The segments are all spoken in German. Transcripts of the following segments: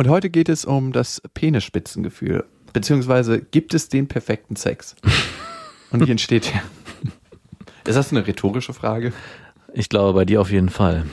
Und heute geht es um das Penisspitzengefühl. Beziehungsweise gibt es den perfekten Sex? Und wie entsteht der? Ist das eine rhetorische Frage? Ich glaube bei dir auf jeden Fall.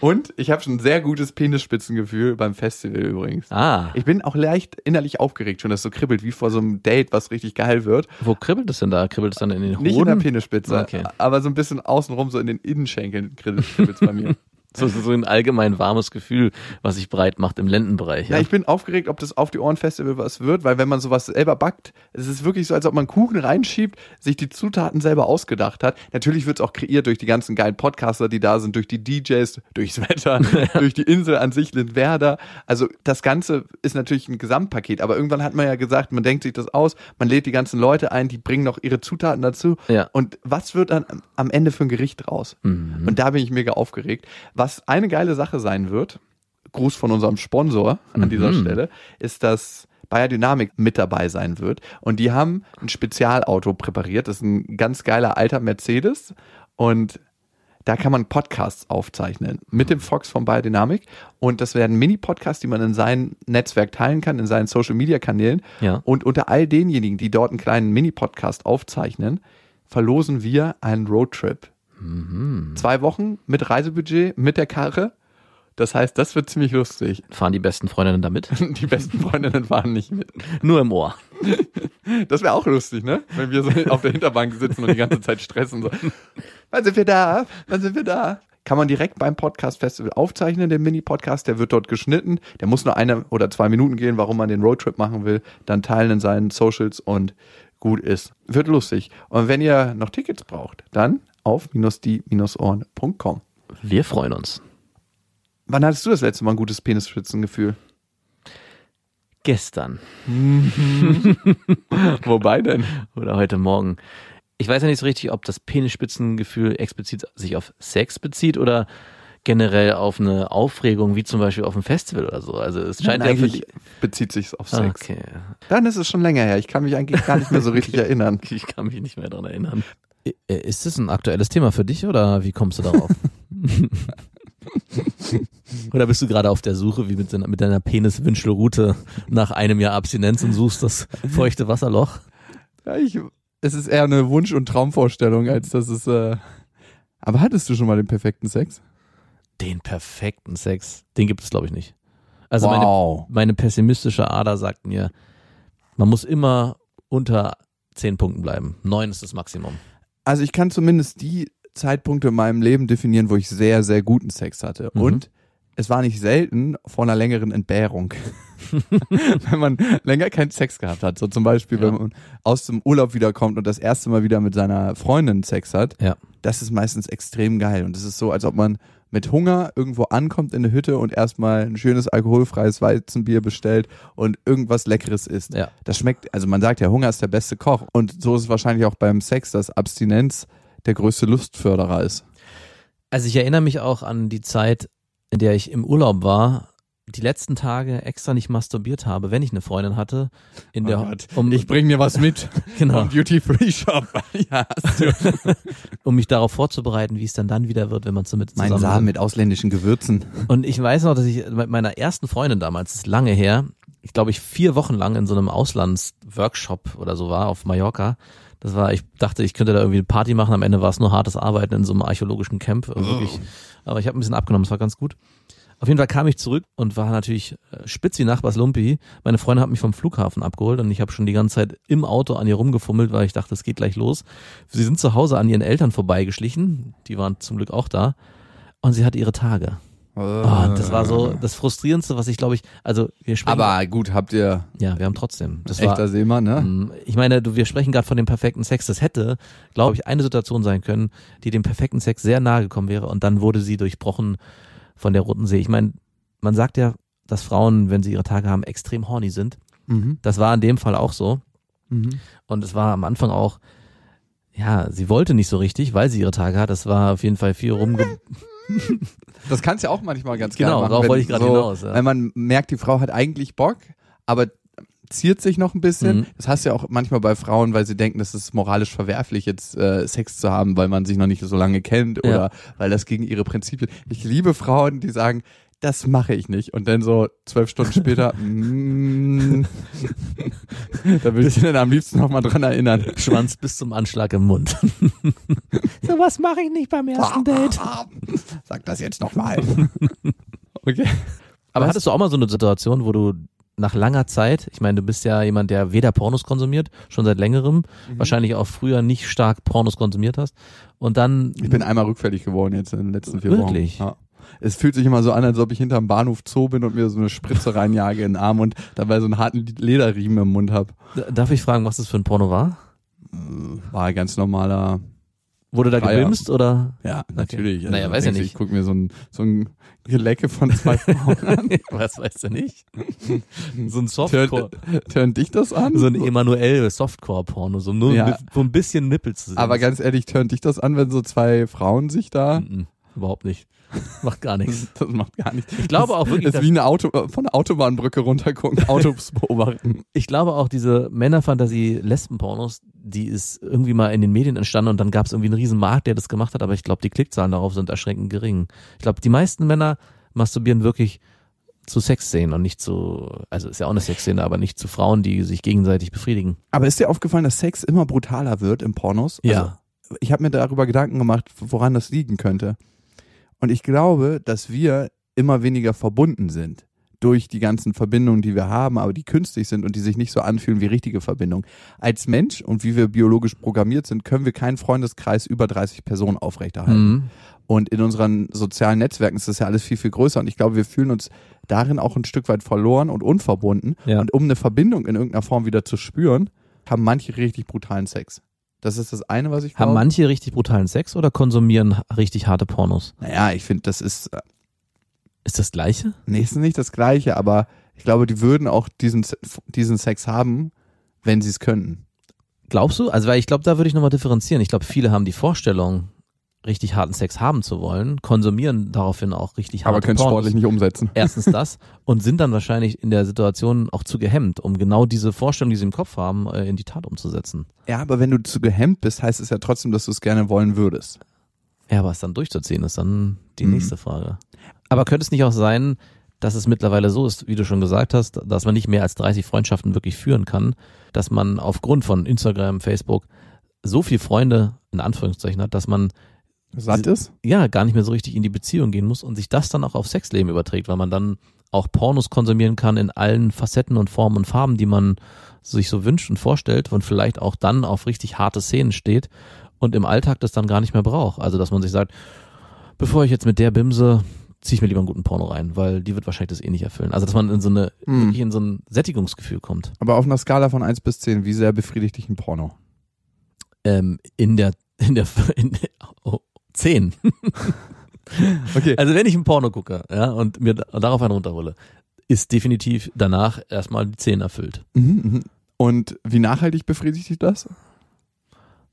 Und ich habe schon ein sehr gutes Penisspitzengefühl beim Festival übrigens. Ah. Ich bin auch leicht innerlich aufgeregt, schon dass so kribbelt, wie vor so einem Date, was richtig geil wird. Wo kribbelt es denn da? Kribbelt es dann in den Hoden? Nicht in der Penisspitze, Okay. aber so ein bisschen außenrum, so in den Innenschenkeln kribbelt es bei mir. So, so ein allgemein warmes Gefühl, was sich breit macht im Lendenbereich. Ja, Ja? ich bin aufgeregt, ob das auf die Ohren Festival was wird, weil wenn man sowas selber backt, es ist wirklich so, als ob man Kuchen reinschiebt, sich die Zutaten selber ausgedacht hat. Natürlich wird es auch kreiert durch die ganzen geilen Podcaster, die da sind, durch die DJs, durchs Wetter, durch die Insel an sich, Lindwerder. Also das Ganze ist natürlich ein Gesamtpaket, aber irgendwann hat man ja gesagt, man denkt sich das aus, man lädt die ganzen Leute ein, die bringen noch ihre Zutaten dazu. Ja. Und was wird dann am Ende für ein Gericht raus? Und da bin ich mega aufgeregt. Was eine geile Sache sein wird, Gruß von unserem Sponsor an dieser Stelle, ist, dass Bayer Dynamic mit dabei sein wird. Und die haben ein Spezialauto präpariert. Das ist ein ganz geiler alter Mercedes. Und da kann man Podcasts aufzeichnen mit dem Fox von Bayer Dynamic. Und das werden Mini-Podcasts, die man in seinem Netzwerk teilen kann, in seinen Social-Media-Kanälen. Ja. Und unter all denjenigen, die dort einen kleinen Mini-Podcast aufzeichnen, verlosen wir einen Roadtrip. Zwei Wochen mit Reisebudget, mit der Karre. Das heißt, das wird ziemlich lustig. Fahren die besten Freundinnen damit? Die besten Freundinnen fahren nicht mit. Nur im Ohr. Das wäre auch lustig, ne? Wenn wir so auf der Hinterbank sitzen und die ganze Zeit stressen. So. Wann sind wir da? Wann sind wir da? Kann man direkt beim Podcast Festival aufzeichnen, den Mini-Podcast. Der wird dort geschnitten. Der muss nur eine oder zwei Minuten gehen, warum man den Roadtrip machen will. Dann teilen in seinen Socials und gut ist. Wird lustig. Und wenn ihr noch Tickets braucht, dann auf die-ohren.com. Wir freuen uns. Wann hattest du das letzte Mal ein gutes Penisspitzengefühl? Gestern Wobei denn? oder heute Morgen. Ich weiß ja nicht so richtig, ob das Penisspitzengefühl explizit sich auf Sex bezieht oder generell auf eine Aufregung, wie zum Beispiel auf einem Festival oder so. Also es scheint ja für eigentlich bezieht sich auf Ah, Sex. Okay. Dann ist es schon länger her. Ich kann mich eigentlich gar nicht mehr so richtig erinnern. Ich kann mich nicht mehr daran erinnern. Ist das ein aktuelles Thema für dich oder wie kommst du darauf? Oder bist du gerade auf der Suche, wie mit, deiner- mit deiner Peniswünschelrute nach einem Jahr Abstinenz und suchst das feuchte Wasserloch? Ja, ich, es ist eher eine Wunsch- und Traumvorstellung, als dass es. Äh Aber hattest du schon mal den perfekten Sex? Den perfekten Sex, den gibt es, glaube ich, nicht. Also wow. meine, meine pessimistische Ader sagt mir, man muss immer unter zehn Punkten bleiben. Neun ist das Maximum. Also ich kann zumindest die Zeitpunkte in meinem Leben definieren, wo ich sehr, sehr guten Sex hatte. Mhm. Und es war nicht selten vor einer längeren Entbehrung. wenn man länger keinen Sex gehabt hat. So zum Beispiel, Ja. wenn man aus dem Urlaub wiederkommt und das erste Mal wieder mit seiner Freundin Sex hat. Ja. Das ist meistens extrem geil. Und es ist so, als ob man mit Hunger irgendwo ankommt in eine Hütte und erstmal ein schönes alkoholfreies Weizenbier bestellt und irgendwas Leckeres isst. Ja. Das schmeckt, also man sagt ja, Hunger ist der beste Koch. Und so ist es wahrscheinlich auch beim Sex, dass Abstinenz der größte Lustförderer ist. Also ich erinnere mich auch an die Zeit, in der ich im Urlaub war, die letzten Tage extra nicht masturbiert habe, wenn ich eine Freundin hatte. In der, um, bring mir was mit. genau, Duty Free Shop. ja, hast du. um mich darauf vorzubereiten, wie es dann dann wieder wird, wenn man so mit Mein zusammen Samen mit ausländischen Gewürzen. Und ich weiß noch, dass ich mit meiner ersten Freundin damals, das ist lange her, ich glaube ich vier Wochen lang in so einem Auslandsworkshop oder so war auf Mallorca. Das war, ich dachte, ich könnte da irgendwie eine Party machen. Am Ende war es nur hartes Arbeiten in so einem archäologischen Camp. Wirklich. Aber ich habe ein bisschen abgenommen, es war ganz gut. Auf jeden Fall kam ich zurück und war natürlich äh, spitz wie Nachbars Lumpi. Meine Freundin hat mich vom Flughafen abgeholt und ich habe schon die ganze Zeit im Auto an ihr rumgefummelt, weil ich dachte, es geht gleich los. Sie sind zu Hause an ihren Eltern vorbeigeschlichen. Die waren zum Glück auch da. Und sie hatte ihre Tage. Ah, das war so das Frustrierendste, was ich glaube ich, also wir sprechen. Aber gut, habt ihr ja, wir haben trotzdem. Das echter war, Seemann, ne? ähm, ich meine, du, wir sprechen gerade von dem perfekten Sex. Das hätte, glaube ich, eine Situation sein können, die dem perfekten Sex sehr nahe gekommen wäre und dann wurde sie durchbrochen von der Roten See. Ich meine, man sagt ja dass Frauen, wenn sie ihre Tage haben, extrem horny sind. Mhm. Das war in dem Fall auch so. Mhm. Und es war am Anfang auch, ja, sie wollte nicht so richtig, weil sie ihre Tage hat. Das war auf jeden Fall viel rumge... Das kannst ja auch manchmal ganz Genau, gerne machen. darauf wollte ich gerade so, hinaus, ja. Wenn man merkt, die Frau hat eigentlich Bock, aber ziert sich noch ein bisschen. Mhm. Das hast du ja auch manchmal bei Frauen, weil sie denken, das ist moralisch verwerflich, jetzt äh, Sex zu haben, weil man sich noch nicht so lange kennt Ja. oder weil das gegen ihre Prinzipien. Ich liebe Frauen, die sagen, das mache ich nicht. Und dann so zwölf Stunden später, mm, da würde ich dann am liebsten noch mal dran erinnern. Schwanz bis zum Anschlag im Mund. so was mache ich nicht beim ersten Date. Sag das jetzt noch mal. Okay. Aber Was? hattest du auch mal so eine Situation, wo du nach langer Zeit, ich meine, du bist ja jemand, der weder Pornos konsumiert, schon seit längerem, Mhm. wahrscheinlich auch früher nicht stark Pornos konsumiert hast und dann Ich bin einmal rückfällig geworden jetzt in den letzten vier Wirklich? Wochen. Ja. Es fühlt sich immer so an, als ob ich hinterm Bahnhof Zoo bin und mir so eine Spritze reinjage in den Arm und dabei so einen harten Lederriemen im Mund habe. darf ich fragen, was das für ein Porno war? War ein ganz normaler. Wurde da Dreier. gebimst oder? Ja, natürlich. Naja, weiß ja nicht. Ich gucke mir so ein, so ein Gelecke von zwei Frauen an. was weißt du nicht? so ein Softcore. turnt dich das an? So ein Emanuel Softcore-Porno, so nur Ja. mit, so ein bisschen Nippel zu sehen. Aber ganz ehrlich, turnt dich das an, wenn so zwei Frauen sich da. Mhm, überhaupt nicht. Macht gar nichts. Das macht gar nichts. Ich glaube auch wirklich, Das ist wie eine Auto, von der Autobahnbrücke runtergucken, Autos beobachten. Ich glaube auch diese Männerfantasie-Lesben-Pornos, die ist irgendwie mal in den Medien entstanden und dann gab es irgendwie einen riesen Markt, der das gemacht hat, aber ich glaube, die Klickzahlen darauf sind erschreckend gering. Ich glaube, die meisten Männer masturbieren wirklich zu Sexszenen und nicht zu, also ist ja auch eine Sexszene, aber nicht zu Frauen, die sich gegenseitig befriedigen. Aber ist dir aufgefallen, dass Sex immer brutaler wird im Pornos? Ja. Also, ich habe mir darüber Gedanken gemacht, woran das liegen könnte. Und ich glaube, dass wir immer weniger verbunden sind durch die ganzen Verbindungen, die wir haben, aber die künstlich sind und die sich nicht so anfühlen wie richtige Verbindungen. Als Mensch und wie wir biologisch programmiert sind, können wir keinen Freundeskreis über 30 Personen aufrechterhalten. Mhm. Und in unseren sozialen Netzwerken ist das ja alles viel, viel größer. Und ich glaube, wir fühlen uns darin auch ein Stück weit verloren und unverbunden. Ja. Und um eine Verbindung in irgendeiner Form wieder zu spüren, haben manche richtig brutalen Sex. Das ist das eine, was ich Haben glaube. manche richtig brutalen Sex oder konsumieren richtig harte Pornos? Naja, ich finde, das ist, äh, Ist das gleiche? nee, ist nicht das Gleiche, aber ich glaube, die würden auch diesen, diesen Sex haben, wenn sie es könnten. Glaubst du? Also, weil ich glaube, da würde ich nochmal differenzieren. Ich glaube, viele haben die Vorstellung, richtig harten Sex haben zu wollen, konsumieren daraufhin auch richtig harte Aber können sportlich nicht umsetzen. Erstens das und sind dann wahrscheinlich in der Situation auch zu gehemmt, um genau diese Vorstellung, die sie im Kopf haben, äh, in die Tat umzusetzen. Ja, aber wenn du zu gehemmt bist, heißt es ja trotzdem, dass du es gerne wollen würdest. Ja, aber es dann durchzuziehen, ist dann die Mhm. nächste Frage. Aber könnte es nicht auch sein, dass es mittlerweile so ist, wie du schon gesagt hast, dass man nicht mehr als 30 Freundschaften wirklich führen kann, dass man aufgrund von Instagram, Facebook so viel Freunde in Anführungszeichen hat, dass man Satt ist? ja gar nicht mehr so richtig in die Beziehung gehen muss und sich das dann auch auf Sexleben überträgt, weil man dann auch Pornos konsumieren kann in allen Facetten und Formen und Farben, die man sich so wünscht und vorstellt und vielleicht auch dann auf richtig harte Szenen steht und im Alltag das dann gar nicht mehr braucht. Also dass man sich sagt, bevor ich jetzt mit der Bimse ziehe ich mir lieber einen guten Porno rein, weil die wird wahrscheinlich das eh nicht erfüllen. Also dass man in so eine Hm. wirklich in so ein Sättigungsgefühl kommt. Aber auf einer Skala von 1 bis 10, wie sehr befriedigt dich ein Porno? Ähm, in der in der in oh, zehn. Okay. Also wenn ich ein Porno gucke, ja, und mir da- darauf einen runterhole, ist definitiv danach erstmal die 10 erfüllt. Mhm, mhm. Und wie nachhaltig befriedigt dich das?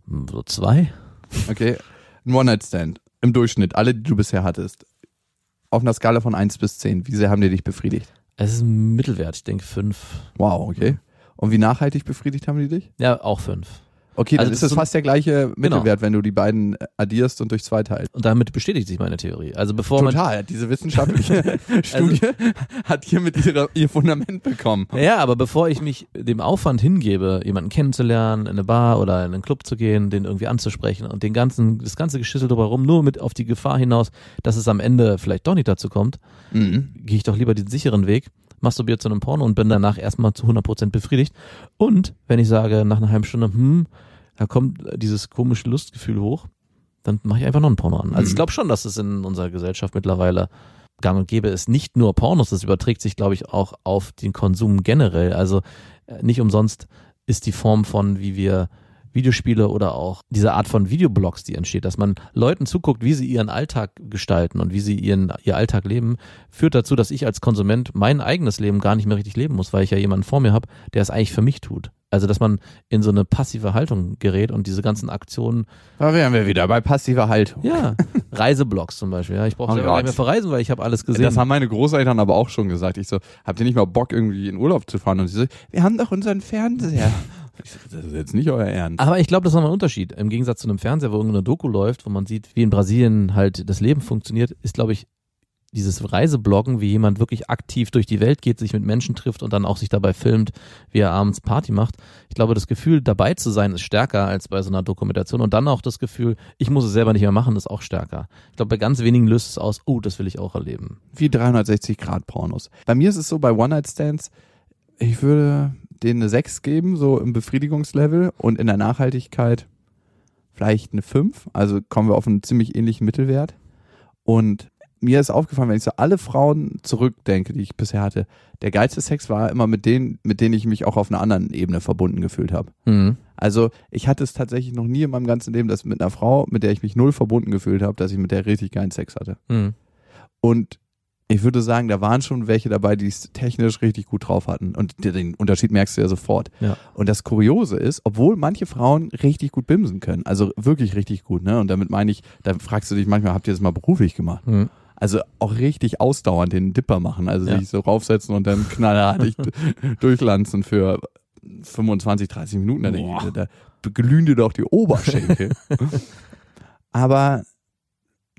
Hm, So zwei? Okay. Ein One-Night-Stand. Im Durchschnitt, alle, die du bisher hattest. Auf einer Skala von 1 bis 10, wie sehr haben die dich befriedigt? Es ist ein Mittelwert, ich denke fünf. Wow, okay. Und wie nachhaltig befriedigt haben die dich? Ja, auch fünf. Okay, dann Also ist das das ist so- fast der gleiche Mittelwert, wenn du die beiden addierst und durch zwei teilst. Und damit bestätigt sich meine Theorie. Also bevor man Total. Diese wissenschaftliche Studie hat hiermit ihre, ihr Fundament bekommen. Ja, aber bevor ich mich dem Aufwand hingebe, jemanden kennenzulernen, in eine Bar oder in einen Club zu gehen, den irgendwie anzusprechen und den ganzen, das ganze Geschissel drumherum, nur mit auf die Gefahr hinaus, dass es am Ende vielleicht doch nicht dazu kommt, Mhm. gehe ich doch lieber den sicheren Weg, masturbiere zu einem Porno und bin danach erstmal zu 100% befriedigt. Und wenn ich sage, nach einer halben Stunde, hm, da kommt dieses komische Lustgefühl hoch, dann mache ich einfach noch einen Porno an. Also ich Mhm. glaube schon, dass es in unserer Gesellschaft mittlerweile gang und gäbe ist. Nicht nur Pornos, das überträgt sich, glaube ich, auch auf den Konsum generell. Also äh, nicht umsonst ist die Form von, wie wir Videospiele oder auch diese Art von Videoblogs, die entsteht, dass man Leuten zuguckt, wie sie ihren Alltag gestalten und wie sie ihren, ihr Alltag leben, führt dazu, dass ich als Konsument mein eigenes Leben gar nicht mehr richtig leben muss, weil ich ja jemanden vor mir habe, der es eigentlich für mich tut. Also, dass man in so eine passive Haltung gerät und diese ganzen Aktionen. Da wären wir wieder bei passiver Haltung. Ja, Reiseblogs zum Beispiel. Ja, ich brauche Oh selber nicht mehr verreisen, weil ich habe alles gesehen. Das haben meine Großeltern aber auch schon gesagt. Ich so, habt ihr nicht mal Bock, irgendwie in Urlaub zu fahren? Und sie so, wir haben doch unseren Fernseher. Ich so, das ist jetzt nicht euer Ernst. Aber ich glaube, das ist nochmal ein Unterschied. Im Gegensatz zu einem Fernseher, wo irgendeine Doku läuft, wo man sieht, wie in Brasilien halt das Leben funktioniert, ist, glaube ich, dieses Reisebloggen, wie jemand wirklich aktiv durch die Welt geht, sich mit Menschen trifft und dann auch sich dabei filmt, wie er abends Party macht. Ich glaube, das Gefühl, dabei zu sein, ist stärker als bei so einer Dokumentation. Und dann auch das Gefühl, ich muss es selber nicht mehr machen, ist auch stärker. Ich glaube, bei ganz wenigen löst es aus, oh, das will ich auch erleben. Wie 360 Grad Pornos. Bei mir ist es so, bei One-Night-Stands, ich würde denen eine 6 geben, so im Befriedigungslevel und in der Nachhaltigkeit vielleicht eine 5. Also kommen wir auf einen ziemlich ähnlichen Mittelwert. Und mir ist aufgefallen, wenn ich so alle Frauen zurückdenke, die ich bisher hatte, der geilste Sex war immer mit denen, mit denen ich mich auch auf einer anderen Ebene verbunden gefühlt habe. Mhm. Also ich hatte es tatsächlich noch nie in meinem ganzen Leben, dass mit einer Frau, mit der ich mich null verbunden gefühlt habe, dass ich mit der richtig geilen Sex hatte. Mhm. Und ich würde sagen, da waren schon welche dabei, die es technisch richtig gut drauf hatten. Und den Unterschied merkst du ja sofort. Ja. Und das Kuriose ist, obwohl manche Frauen richtig gut bimsen können, also wirklich richtig gut, ne? Und damit meine ich, da fragst du dich manchmal, habt ihr das mal beruflich gemacht? Mhm. Also auch richtig ausdauernd den Dipper machen, also Ja. sich so raufsetzen und dann knallhartig durchlanzen für 25, 30 Minuten. Da, denke ich, da glühen dir doch die Oberschenkel. Aber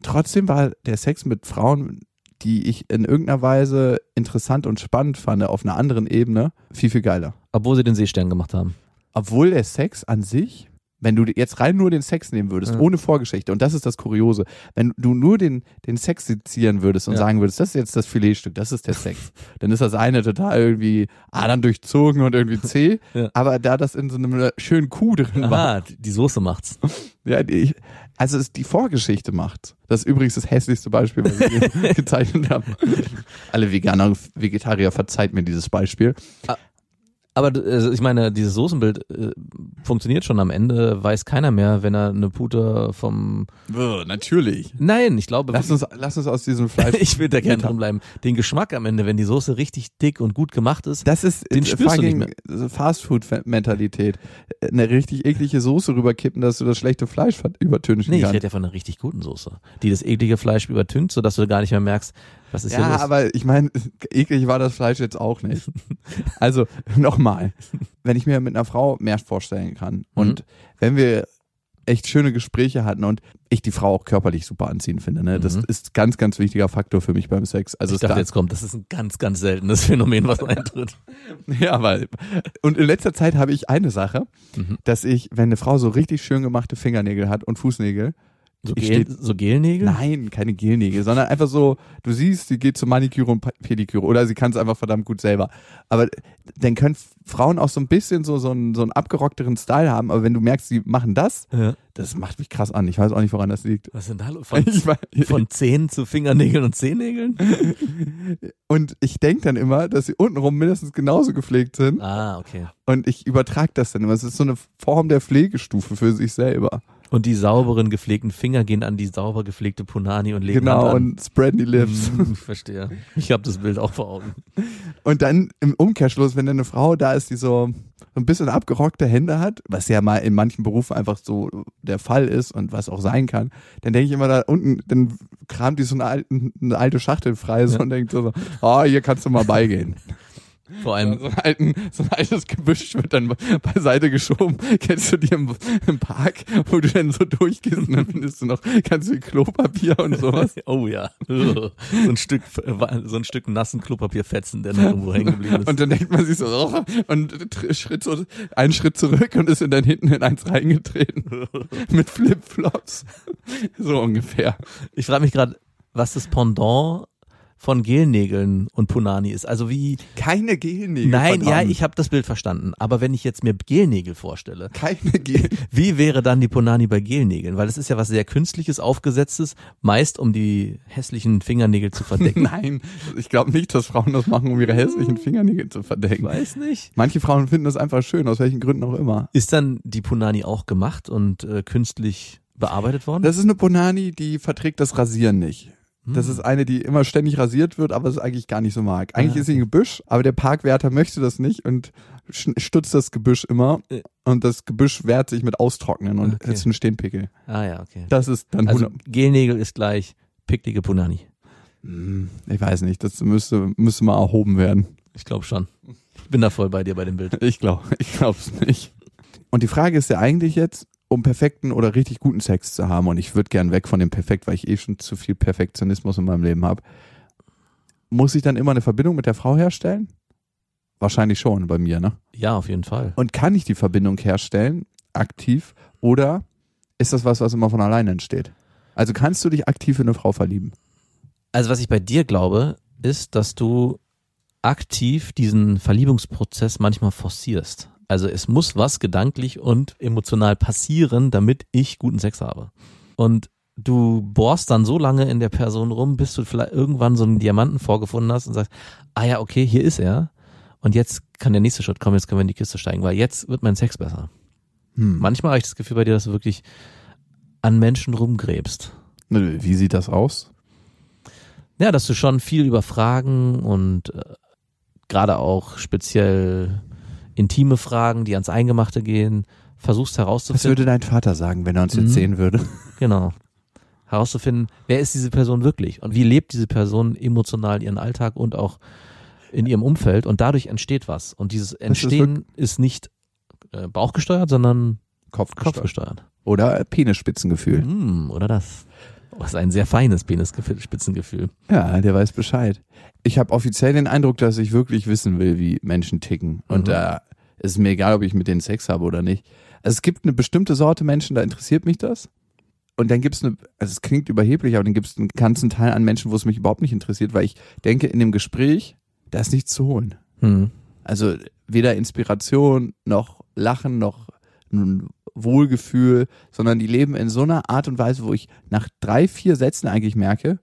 trotzdem war der Sex mit Frauen, die ich in irgendeiner Weise interessant und spannend fand, auf einer anderen Ebene, viel, viel geiler. Obwohl sie den Seestern gemacht haben. Obwohl der Sex an sich, wenn du jetzt rein nur den Sex nehmen würdest, Ja. ohne Vorgeschichte, und das ist das Kuriose, wenn du nur den, den Sex sezieren würdest und Ja. sagen würdest, das ist jetzt das Filetstück, das ist der Sex, dann ist das eine total irgendwie Adern durchzogen und irgendwie zäh, Ja. aber da das in so einem schönen Kuh drin war, Aha, die die Soße macht's. ja, die, also es die Vorgeschichte macht. Das ist übrigens das hässlichste Beispiel, was ich gezeichnet habe. Alle Veganer und Vegetarier verzeiht mir dieses Beispiel. Aber also ich meine, dieses Soßenbild äh, funktioniert schon am Ende, weiß keiner mehr, wenn er eine Pute vom natürlich. Nein, ich glaube Lass uns, lass uns aus diesem Fleisch. ich will da gerne drin bleiben. Den Geschmack am Ende, wenn die Soße richtig dick und gut gemacht ist. Das ist Den äh, spürst du nicht fucking Fastfood-Mentalität. Eine richtig eklige Soße rüberkippen, dass du das schlechte Fleisch übertünchen Nee, ich kannst. rede ja von einer richtig guten Soße, die das eklige Fleisch übertüncht, sodass du gar nicht mehr merkst, was ist Ja, los. aber ich meine, eklig war das Fleisch jetzt auch nicht. Also nochmal, wenn ich mir mit einer Frau mehr vorstellen kann und wenn wir echt schöne Gespräche hatten und ich die Frau auch körperlich super anziehend finde, ne? das Mhm. ist ganz, ganz wichtiger Faktor für mich beim Sex. Also ich dachte, da- jetzt kommt, das ist ein ganz, ganz seltenes Phänomen, was eintritt. Ja, weil und in letzter Zeit habe ich eine Sache, Mhm. dass ich, wenn eine Frau so richtig schön gemachte Fingernägel hat und Fußnägel, So, Gel, steh- so Gelnägel? Nein, keine Gelnägel, sondern einfach so, du siehst, sie geht zur Maniküre und Pediküre oder sie kann es einfach verdammt gut selber. Aber dann können Frauen auch so ein bisschen so, so, einen, so einen abgerockteren Style haben, aber wenn du merkst, sie machen das, Ja. das macht mich krass an. Ich weiß auch nicht, woran das liegt. Was sind da los? Von, von Zehen zu Fingernägeln und Zehennägeln? und ich denke dann immer, dass sie untenrum mindestens genauso gepflegt sind Ah, okay. und ich übertrage das dann immer. Es ist so eine Form der Pflegestufe für sich selber. Und die sauberen, gepflegten Finger gehen an die sauber gepflegte Punani und legen Genau, Hand an. und spreaden die Lips. Hm, Ich verstehe. Ich habe das Bild auch vor Augen. Und dann im Umkehrschluss, wenn dann eine Frau da ist, die so ein bisschen abgerockte Hände hat, was ja mal in manchen Berufen einfach so der Fall ist und was auch sein kann, dann denke ich immer da unten, dann kramt die so eine, alte Schachtel frei so Ja. und denkt so, ah, hier kannst du mal beigehen. Vor allem, So ein, alten, so ein altes Gebüsch wird dann beiseite geschoben. Kennst du die im, im Park, wo du dann so durchgehst und dann findest du noch ganz viel Klopapier und sowas. oh ja, so ein Stück, so ein Stück nassen Klopapierfetzen, der noch irgendwo hängen geblieben ist. Und dann denkt man sich so, oh, und Schritt so, einen Schritt zurück und ist dann hinten in eins reingetreten. Mit Flipflops. So ungefähr. Ich frage mich gerade, was das Pendant von Gelnägeln und Punani ist. Also wie Keine Gelnägel. Nein, ja, ich habe das Bild verstanden. Aber wenn ich jetzt mir Gelnägel vorstelle, Keine Gel. wie wäre dann die Punani bei Gelnägeln? Weil es ist ja was sehr künstliches, aufgesetztes, meist um die hässlichen Fingernägel zu verdecken. Nein, ich glaube nicht, dass Frauen das machen, um ihre hässlichen Fingernägel zu verdecken. Weiß nicht. Manche Frauen finden das einfach schön, aus welchen Gründen auch immer. Ist dann die Punani auch gemacht und äh, künstlich bearbeitet worden? Das ist eine Bonani, die verträgt das Rasieren nicht. Das Hm. ist eine, die immer ständig rasiert wird, aber es eigentlich gar nicht so mag. Eigentlich Ah, ist sie ein Gebüsch, aber der Parkwärter möchte das nicht und stutzt das Gebüsch immer. Äh. Und das Gebüsch wehrt sich mit Austrocknen und Okay. ist ein Stehenpickel. ah ja, okay. Das ist dann Also 100 Gelnägel ist gleich picklige Punani. Hm, Ich weiß nicht, das müsste, müsste mal erhoben werden. Ich glaube schon. Ich bin da voll bei dir bei dem Bild. Ich glaube, ich glaube es nicht. Und die Frage ist ja eigentlich jetzt, um perfekten oder richtig guten Sex zu haben, und ich würde gern weg von dem Perfekt, weil ich eh schon zu viel Perfektionismus in meinem Leben habe, muss ich dann immer eine Verbindung mit der Frau herstellen? Wahrscheinlich schon bei mir, ne? Ja, auf jeden Fall. Und kann ich die Verbindung herstellen, aktiv, oder ist das was, was immer von alleine entsteht? Also kannst du dich aktiv in eine Frau verlieben? Also was ich bei dir glaube, ist, dass du aktiv diesen Verliebungsprozess manchmal forcierst. Also es muss was gedanklich und emotional passieren, damit ich guten Sex habe. Und du bohrst dann so lange in der Person rum, bis du vielleicht irgendwann so einen Diamanten vorgefunden hast und sagst, ah ja, okay, hier ist er. Und jetzt kann der nächste Schritt kommen, jetzt können wir in die Kiste steigen, weil jetzt wird mein Sex besser. Hm. Manchmal habe ich das Gefühl bei dir, dass du wirklich an Menschen rumgräbst. Wie sieht das aus? Ja, dass du schon viel über Fragen und äh, gerade auch speziell intime Fragen, die ans Eingemachte gehen, versuchst Was herauszufinden. würde dein Vater sagen, wenn er uns jetzt Mhm. sehen würde? Genau. Herauszufinden, wer ist diese Person wirklich und wie lebt diese Person emotional ihren Alltag und auch in ihrem Umfeld und dadurch entsteht was. Und dieses Entstehen ist, nicht äh, bauchgesteuert, sondern Kopfgesteuert. kopfgesteuert. Oder Penisspitzengefühl. Mm, oder das. Das ist ein sehr feines Penisspitzengefühl. Ja, der weiß Bescheid. Ich habe offiziell den Eindruck, dass ich wirklich wissen will, wie Menschen ticken. Und Mhm. da ist mir egal, ob ich mit denen Sex habe oder nicht. Also es gibt eine bestimmte Sorte Menschen, da interessiert mich das. Und dann gibt es eine, also es klingt überheblich, aber dann gibt es einen ganzen Teil an Menschen, wo es mich überhaupt nicht interessiert, weil ich denke, in dem Gespräch, da ist nichts zu holen. Hm. Also weder Inspiration noch Lachen noch ein Wohlgefühl, sondern die leben in so einer Art und Weise, wo ich nach drei, vier Sätzen eigentlich merke,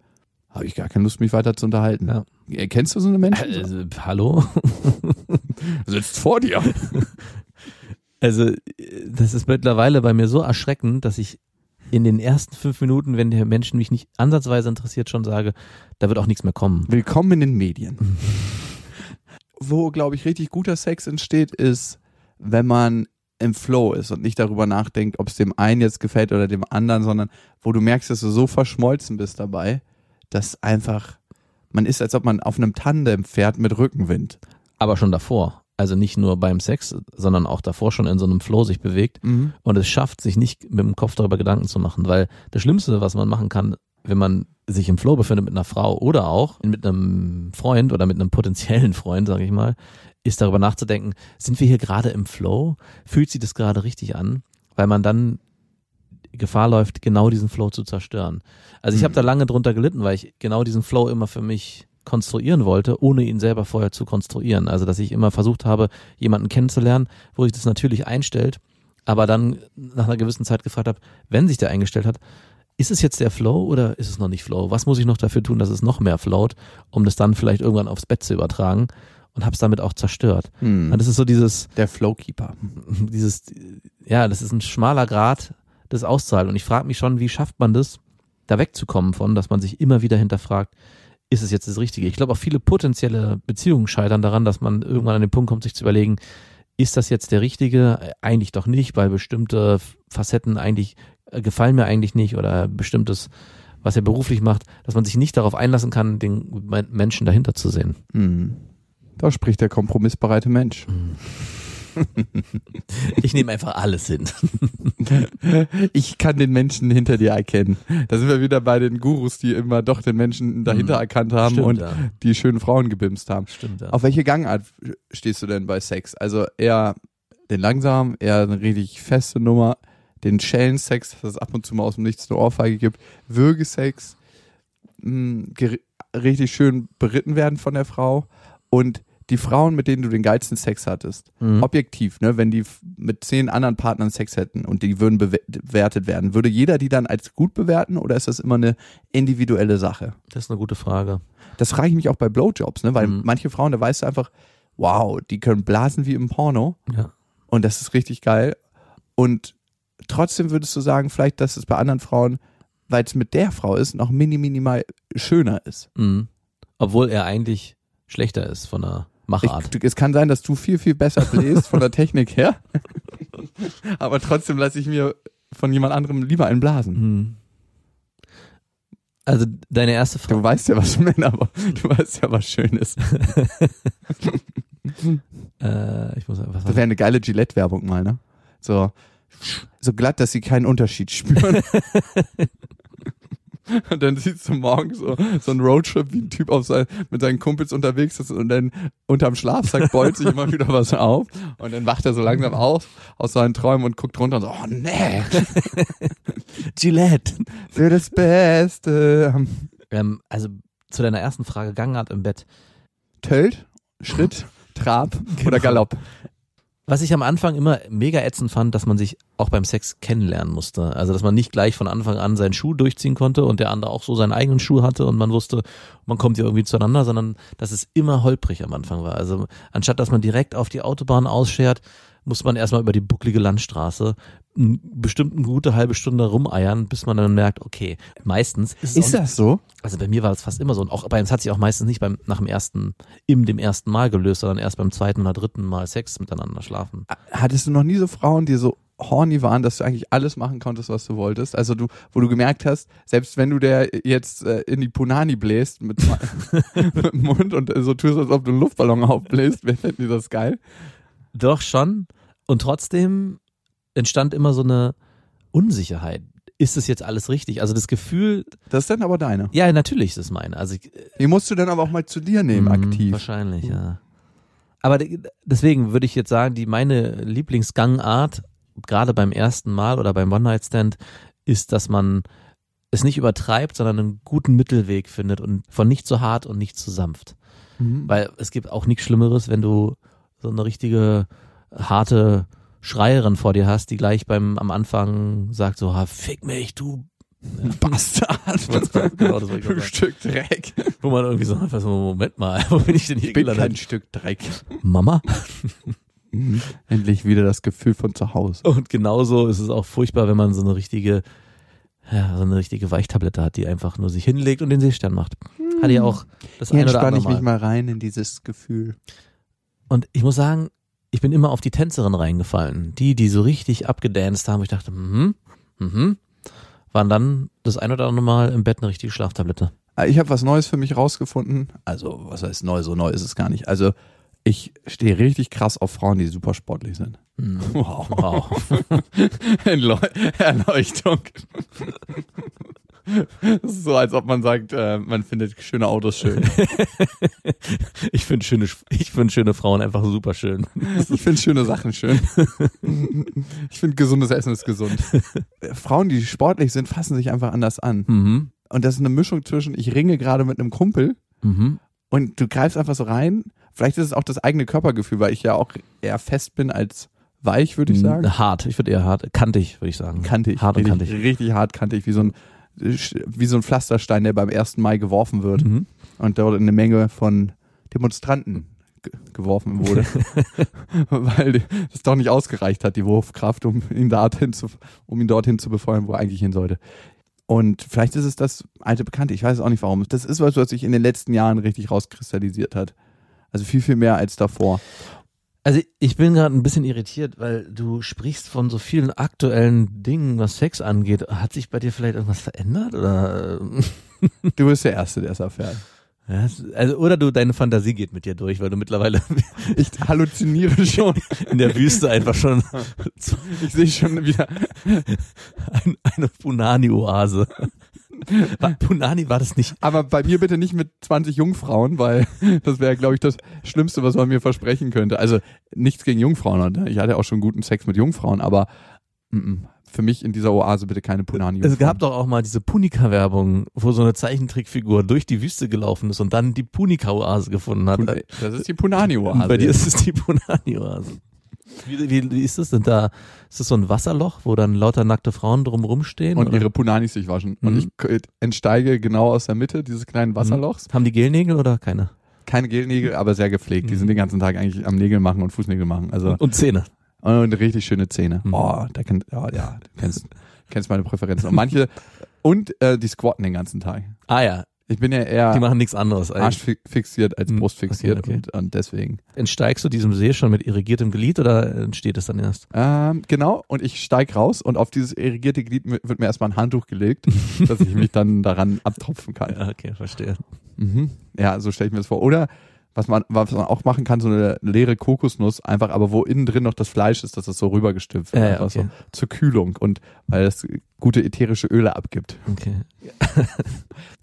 habe ich gar keine Lust, mich weiter zu unterhalten. Ja. Äh, Kennst du so eine Menschen? Also, hallo? Sitzt vor dir. Also, äh, das ist mittlerweile bei mir so erschreckend, dass ich in den ersten fünf Minuten, wenn der Mensch mich nicht ansatzweise interessiert, schon sage, da wird auch nichts mehr kommen. Willkommen in den Medien. Wo, glaube ich, richtig guter Sex entsteht, ist, wenn man im Flow ist und nicht darüber nachdenkt, ob es dem einen jetzt gefällt oder dem anderen, sondern wo du merkst, dass du so verschmolzen bist dabei, dass einfach, man ist, als ob man auf einem Tandem fährt mit Rückenwind. Aber schon davor. Also nicht nur beim Sex, sondern auch davor schon in so einem Flow sich bewegt und es schafft, sich nicht mit dem Kopf darüber Gedanken zu machen. Weil das Schlimmste, was man machen kann, wenn man sich im Flow befindet mit einer Frau oder auch mit einem Freund oder mit einem potenziellen Freund, sage ich mal, ist darüber nachzudenken, sind wir hier gerade im Flow? Fühlt sich das gerade richtig an? Weil man dann Gefahr läuft, genau diesen Flow zu zerstören. Also ich habe da lange drunter gelitten, weil ich genau diesen Flow immer für mich konstruieren wollte, ohne ihn selber vorher zu konstruieren. Also dass ich immer versucht habe, jemanden kennenzulernen, wo sich das natürlich einstellt, aber dann nach einer gewissen Zeit gefragt habe, wenn sich der eingestellt hat, ist es jetzt der Flow oder ist es noch nicht Flow? Was muss ich noch dafür tun, dass es noch mehr float, um das dann vielleicht irgendwann aufs Bett zu übertragen? Und habe es damit auch zerstört. Hm. Und das ist so dieses, Der Flowkeeper. dieses, ja, das ist ein schmaler Grad des Auszahlen. Und ich frage mich schon, wie schafft man das, da wegzukommen von, dass man sich immer wieder hinterfragt, ist es jetzt das Richtige? Ich glaube auch viele potenzielle Beziehungen scheitern daran, dass man irgendwann an den Punkt kommt, sich zu überlegen, ist das jetzt der Richtige? Eigentlich doch nicht, weil bestimmte Facetten eigentlich äh, gefallen mir eigentlich nicht oder bestimmtes, was er beruflich macht, dass man sich nicht darauf einlassen kann, den Men- Menschen dahinter zu sehen. Hm. Da spricht der kompromissbereite Mensch. Ich nehme einfach alles hin. Ich kann den Menschen hinter dir erkennen. Da sind wir wieder bei den Gurus, die immer doch den Menschen dahinter Mhm. erkannt haben Stimmt, und ja. die schönen Frauen gebimst haben. Stimmt, ja. Auf welche Gangart stehst du denn bei Sex? Also eher den langsamen, eher eine richtig feste Nummer, den Schellensex, dass es ab und zu mal aus dem Nichts eine Ohrfeige gibt, Würgesex, mh, geri- richtig schön beritten werden von der Frau und die Frauen, mit denen du den geilsten Sex hattest, Mhm. objektiv, ne, wenn die mit zehn anderen Partnern Sex hätten und die würden bewe- bewertet werden, würde jeder die dann als gut bewerten oder ist das immer eine individuelle Sache? Das ist eine gute Frage. Das frage ich mich auch bei Blowjobs, ne, weil Mhm. manche Frauen, da weißt du einfach, wow, die können blasen wie im Porno Ja. und das ist richtig geil und trotzdem würdest du sagen, vielleicht, dass es bei anderen Frauen, weil es mit der Frau ist, noch mini minimal schöner ist. Mhm. Obwohl er eigentlich schlechter ist von der Machart. du- es kann sein, dass du viel, viel besser bläst von der Technik her. Aber trotzdem lasse ich mir von jemand anderem lieber einen blasen. Mhm. Also deine erste Frage. Du weißt ja, was Männer, du weißt ja, was schön ist. Äh, ich muss was Das wäre eine geile Gillette-Werbung mal, ne? So, so glatt, dass sie keinen Unterschied spüren. Und dann siehst du morgen so, so ein Roadtrip, wie ein Typ auf sein, mit seinen Kumpels unterwegs ist und dann unterm Schlafsack beult sich immer wieder was auf und dann wacht er so langsam auf aus seinen Träumen und guckt runter und so, oh nee, Gillette. für das Beste. Ähm, also zu deiner ersten Frage, Gangart im Bett. Tölt, Schritt, Trab oder Galopp. Was ich am Anfang immer mega ätzend fand, dass man sich auch beim Sex kennenlernen musste. Also, dass man nicht gleich von Anfang an seinen Schuh durchziehen konnte und der andere auch so seinen eigenen Schuh hatte und man wusste, man kommt hier irgendwie zueinander, sondern dass es immer holprig am Anfang war. Also, anstatt dass man direkt auf die Autobahn ausschert, muss man erstmal über die bucklige Landstraße bestimmt eine gute halbe Stunde rumeiern, bis man dann merkt, okay, meistens ist Ist das so? also bei mir war es fast immer so und auch bei uns hat sich auch meistens nicht beim nach dem ersten im dem ersten Mal gelöst, sondern erst beim zweiten oder dritten Mal Sex miteinander schlafen. Hattest du noch nie so Frauen, die so horny waren, dass du eigentlich alles machen konntest, was du wolltest? Also du, wo du gemerkt hast, selbst wenn du der jetzt äh, in die Punani bläst mit, mit dem Mund und so tust, als ob du einen Luftballon aufbläst, wer fänden die das geil? Doch schon. Und trotzdem entstand immer so eine Unsicherheit. Ist es jetzt alles richtig? Also das Gefühl, Das ist dann aber deine. ja, natürlich ist es meine. Also ich, Die musst du dann aber auch mal zu dir nehmen, Mhm, aktiv. Wahrscheinlich, ja. Aber de- deswegen würde ich jetzt sagen, die meine Lieblingsgangart, gerade beim ersten Mal oder beim One-Night-Stand, ist, dass man es nicht übertreibt, sondern einen guten Mittelweg findet und von nicht zu hart und nicht zu sanft. Mhm. Weil es gibt auch nichts Schlimmeres, wenn du so eine richtige harte Schreierin vor dir hast, die gleich beim am Anfang sagt so, ha, fick mich, du Bastard. genau, das sagen. Stück Dreck. Wo man irgendwie so einfach so, Moment mal, wo bin ich denn hier Ich bin gelandet? kein Stück Dreck. Mama? Endlich wieder das Gefühl von zu Hause. Und genauso ist es auch furchtbar, wenn man so eine richtige, ja, so eine richtige Weichtablette hat, die einfach nur sich hinlegt und den Seestern macht. Hatte ja auch das Hier eine oder entspanne andere ich mich Mal. mal rein in dieses Gefühl. Und ich muss sagen, ich bin immer auf die Tänzerin reingefallen. Die, die so richtig abgedanced haben, ich dachte, mhm, mhm, waren dann das ein oder andere Mal im Bett eine richtige Schlaftablette. Ah, Ich habe was Neues für mich rausgefunden. Also, was heißt neu? So neu ist es gar nicht. Also, ich stehe richtig krass auf Frauen, die super sportlich sind. Mhm. Wow. Wow. Erleu- Erleuchtung. So, als ob man sagt, äh, man findet schöne Autos schön. Ich finde schöne, ich finde schöne Frauen einfach super schön. Ich finde schöne Sachen schön. Ich finde gesundes Essen ist gesund. Frauen, die sportlich sind, fassen sich einfach anders an. Mhm. Und das ist eine Mischung zwischen, ich ringe gerade mit einem Kumpel Mhm. und du greifst einfach so rein. Vielleicht ist es auch das eigene Körpergefühl, weil ich ja auch eher fest bin als weich, würde ich sagen. Hart, ich würde eher hart, kantig, würde ich sagen. Kantig. Hart und richtig, kantig. Richtig hart kantig, wie so ein wie so ein Pflasterstein, der beim 1. Mai geworfen wird Mhm. und dort in eine Menge von Demonstranten ge geworfen wurde, weil das doch nicht ausgereicht hat, die Wurfkraft, um ihn dorthin zu, um ihn dorthin zu befeuern, wo er eigentlich hin sollte. Und vielleicht ist es das alte Bekannte, ich weiß auch nicht warum. Das ist was, was sich in den letzten Jahren richtig rauskristallisiert hat. Also viel, viel mehr als davor. Also ich bin gerade ein bisschen irritiert, weil du sprichst von so vielen aktuellen Dingen, was Sex angeht. Hat sich bei dir vielleicht irgendwas verändert oder? Du bist der Erste, der es erfährt. Ja, also oder du deine Fantasie geht mit dir durch, weil du mittlerweile Ich halluziniere schon. in der Wüste einfach schon Ich sehe schon wieder. ein, eine Punani-Oase. Punani war das nicht? Aber bei mir bitte nicht mit 20 Jungfrauen, weil das wäre, glaube ich, das Schlimmste, was man mir versprechen könnte. Also nichts gegen Jungfrauen. ne? Ich hatte auch schon guten Sex mit Jungfrauen, aber mm, mm, für mich in dieser Oase bitte keine Punani. Es gab doch auch mal diese Punika-Werbung, wo so eine Zeichentrickfigur durch die Wüste gelaufen ist und dann die Punika-Oase gefunden hat. Das ist die Punani-Oase. Bei dir ist es die Punani-Oase. Wie, wie, wie ist das denn da? Ist das so ein Wasserloch, wo dann lauter nackte Frauen drumrum stehen? und oder? ihre Punanis sich waschen. Und Mhm. ich k- entsteige genau aus der Mitte dieses kleinen Wasserlochs. Haben die Gelnägel oder keine? Keine Gelnägel, aber sehr gepflegt. Die sind den ganzen Tag eigentlich am Nägel machen und Fußnägel machen. Also Und Zähne. und richtig schöne Zähne. Mhm. Oh, da kann, ja, ja, du kennst, kennst meine Präferenzen. Und manche und äh, die squatten den ganzen Tag. Ah ja, Ich bin ja eher die machen nichts anderes. eigentlich. arschfixiert als Mhm. brustfixiert Okay, okay. Und, und deswegen. Entsteigst du diesem See schon mit irrigiertem Glied oder entsteht es dann erst? Ähm, genau, und ich steig raus und auf dieses irrigierte Glied wird mir erstmal ein Handtuch gelegt, dass ich mich dann daran abtropfen kann. Ja, okay, verstehe. Mhm. Ja, so stelle ich mir das vor. Oder was man, was man auch machen kann, so eine leere Kokosnuss, einfach, aber wo innen drin noch das Fleisch ist, dass das so rübergestülpt wird. Einfach okay. so zur Kühlung und weil es gute ätherische Öle abgibt. Okay.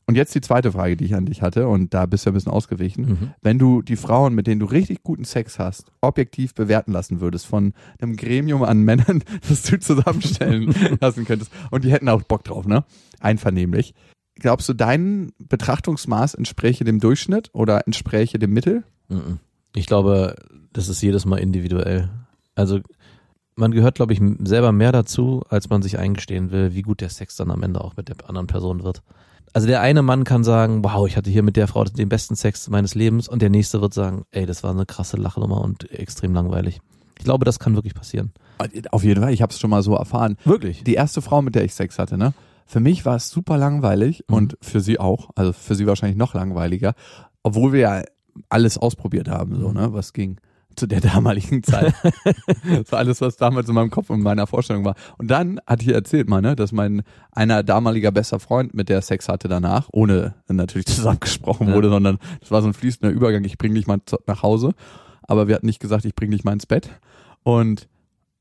Und jetzt die zweite Frage, die ich an dich hatte, und da bist du ein bisschen ausgewichen. Mhm. Wenn du die Frauen, mit denen du richtig guten Sex hast, objektiv bewerten lassen würdest von einem Gremium an Männern, das du zusammenstellen lassen könntest, und die hätten auch Bock drauf, ne? Einvernehmlich. Glaubst du, dein Betrachtungsmaß entspräche dem Durchschnitt oder entspräche dem Mittel? Ich glaube, das ist jedes Mal individuell. Also man gehört, glaube ich, selber mehr dazu, als man sich eingestehen will, wie gut der Sex dann am Ende auch mit der anderen Person wird. Also der eine Mann kann sagen, wow, ich hatte hier mit der Frau den besten Sex meines Lebens und der nächste wird sagen, ey, das war eine krasse Lachnummer und extrem langweilig. Ich glaube, das kann wirklich passieren. Auf jeden Fall, ich habe es schon mal so erfahren. Wirklich? Die erste Frau, mit der ich Sex hatte, ne? Für mich war es super langweilig Mhm. und für sie auch, also für sie wahrscheinlich noch langweiliger, obwohl wir ja alles ausprobiert haben, so, Mhm. ne, was ging zu der damaligen Zeit. so alles, was damals in meinem Kopf und meiner Vorstellung war. Und dann hatte ich erzählt mal, ne, dass mein einer damaliger bester Freund mit der Sex hatte danach, ohne natürlich zusammengesprochen Ja. wurde, sondern das war so ein fließender Übergang, ich bring dich mal nach Hause, aber wir hatten nicht gesagt, ich bring dich mal ins Bett. Und